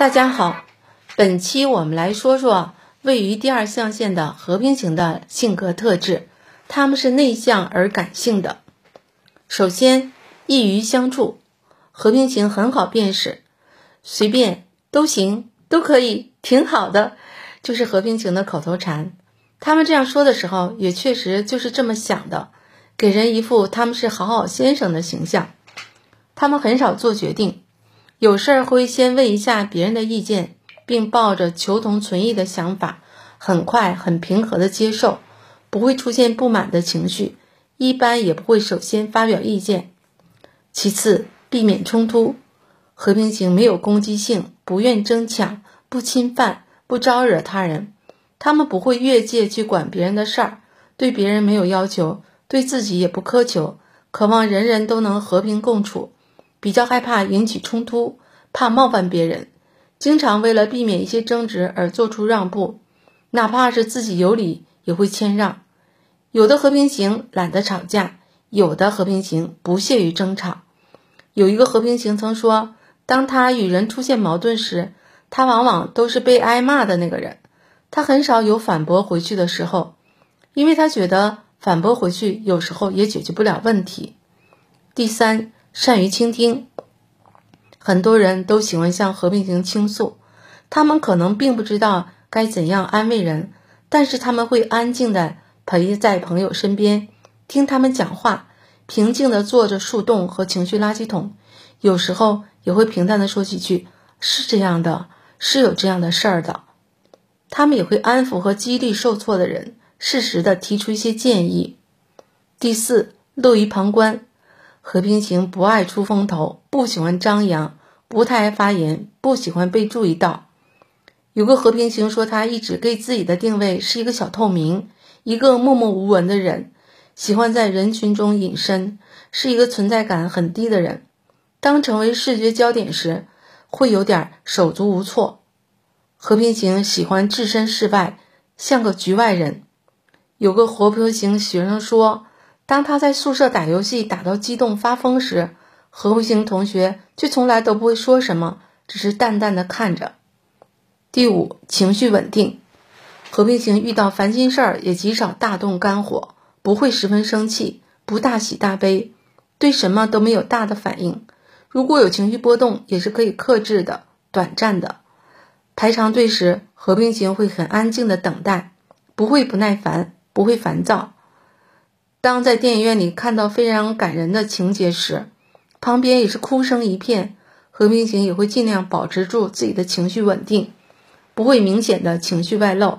大家好，本期我们来说说位于第二象限的和平型的性格特质，他们是内向而感性的。首先，易于相处，和平型很好辨识，随便都行，都可以，挺好的，就是和平型的口头禅。他们这样说的时候，也确实就是这么想的，给人一副他们是好好先生的形象。他们很少做决定。有事儿会先问一下别人的意见，并抱着求同存异的想法，很快很平和的接受，不会出现不满的情绪，一般也不会首先发表意见。其次，避免冲突，和平型没有攻击性，不愿争抢，不侵犯，不招惹他人。他们不会越界去管别人的事儿，对别人没有要求，对自己也不苛求，渴望人人都能和平共处。比较害怕引起冲突，怕冒犯别人，经常为了避免一些争执而做出让步，哪怕是自己有理也会谦让。有的和平型懒得吵架，有的和平型不屑于争吵。有一个和平型曾说，当他与人出现矛盾时，他往往都是被挨骂的那个人，他很少有反驳回去的时候，因为他觉得反驳回去有时候也解决不了问题。第三。善于倾听，很多人都喜欢向和平型倾诉，他们可能并不知道该怎样安慰人，但是他们会安静的陪在朋友身边，听他们讲话，平静的坐着树洞和情绪垃圾桶，有时候也会平淡的说几句“是这样的，是有这样的事儿的”，他们也会安抚和激励受挫的人，适时的提出一些建议。第四，乐于旁观。和平型不爱出风头，不喜欢张扬，不太爱发言，不喜欢被注意到。有个和平型说，他一直给自己的定位是一个小透明，一个默默无闻的人，喜欢在人群中隐身，是一个存在感很低的人。当成为视觉焦点时，会有点手足无措。和平型喜欢置身事外，像个局外人。有个活泼型学生说。当他在宿舍打游戏打到激动发疯时，和平型同学却从来都不会说什么，只是淡淡的看着。第五，情绪稳定，和平型遇到烦心事儿也极少大动肝火，不会十分生气，不大喜大悲，对什么都没有大的反应。如果有情绪波动，也是可以克制的，短暂的。排长队时，和平型会很安静的等待，不会不耐烦，不会烦躁。当在电影院里看到非常感人的情节时，旁边也是哭声一片。和平型也会尽量保持住自己的情绪稳定，不会明显的情绪外露。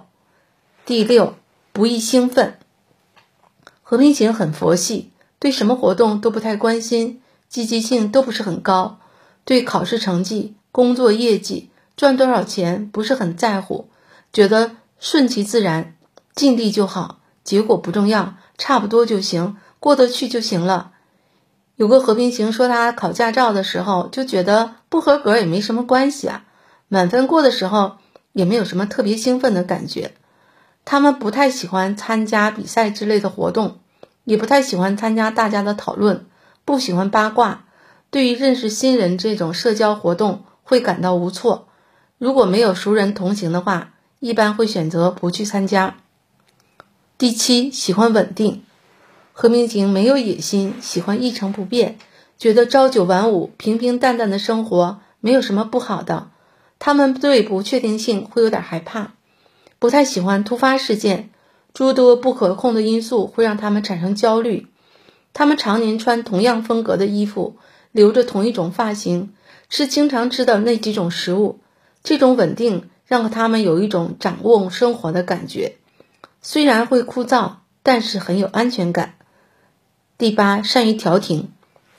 第六，不易兴奋。和平型很佛系，对什么活动都不太关心，积极性都不是很高，对考试成绩、工作业绩、赚多少钱不是很在乎，觉得顺其自然，尽力就好，结果不重要。差不多就行，过得去就行了。有个和平型说，他考驾照的时候就觉得不合格也没什么关系啊，满分过的时候也没有什么特别兴奋的感觉。他们不太喜欢参加比赛之类的活动，也不太喜欢参加大家的讨论，不喜欢八卦。对于认识新人这种社交活动会感到无措。如果没有熟人同行的话，一般会选择不去参加。第七，喜欢稳定，和平型没有野心，喜欢一成不变，觉得朝九晚五、平平淡淡的生活没有什么不好的。他们对不确定性会有点害怕，不太喜欢突发事件，诸多不可控的因素会让他们产生焦虑。他们常年穿同样风格的衣服，留着同一种发型，吃经常吃的那几种食物。这种稳定让他们有一种掌握生活的感觉。虽然会枯燥，但是很有安全感。第八，善于调停。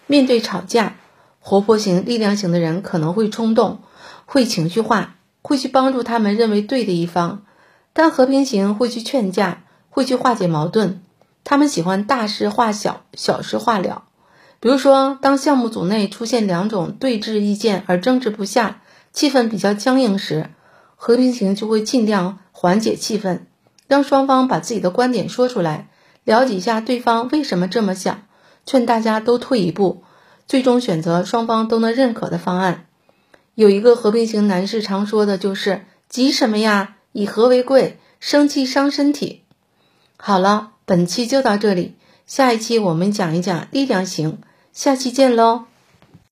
面对吵架，活泼型、力量型的人可能会冲动，会情绪化，会去帮助他们认为对的一方；但和平型会去劝架，会去化解矛盾。他们喜欢大事化小，小事化了。比如说，当项目组内出现两种对峙意见而争执不下，气氛比较僵硬时，和平型就会尽量缓解气氛。让双方把自己的观点说出来，了解一下对方为什么这么想，劝大家都退一步，最终选择双方都能认可的方案。有一个和平型男士常说的就是“急什么呀？以和为贵，生气伤身体。”好了，本期就到这里，下一期我们讲一讲力量型，下期见喽。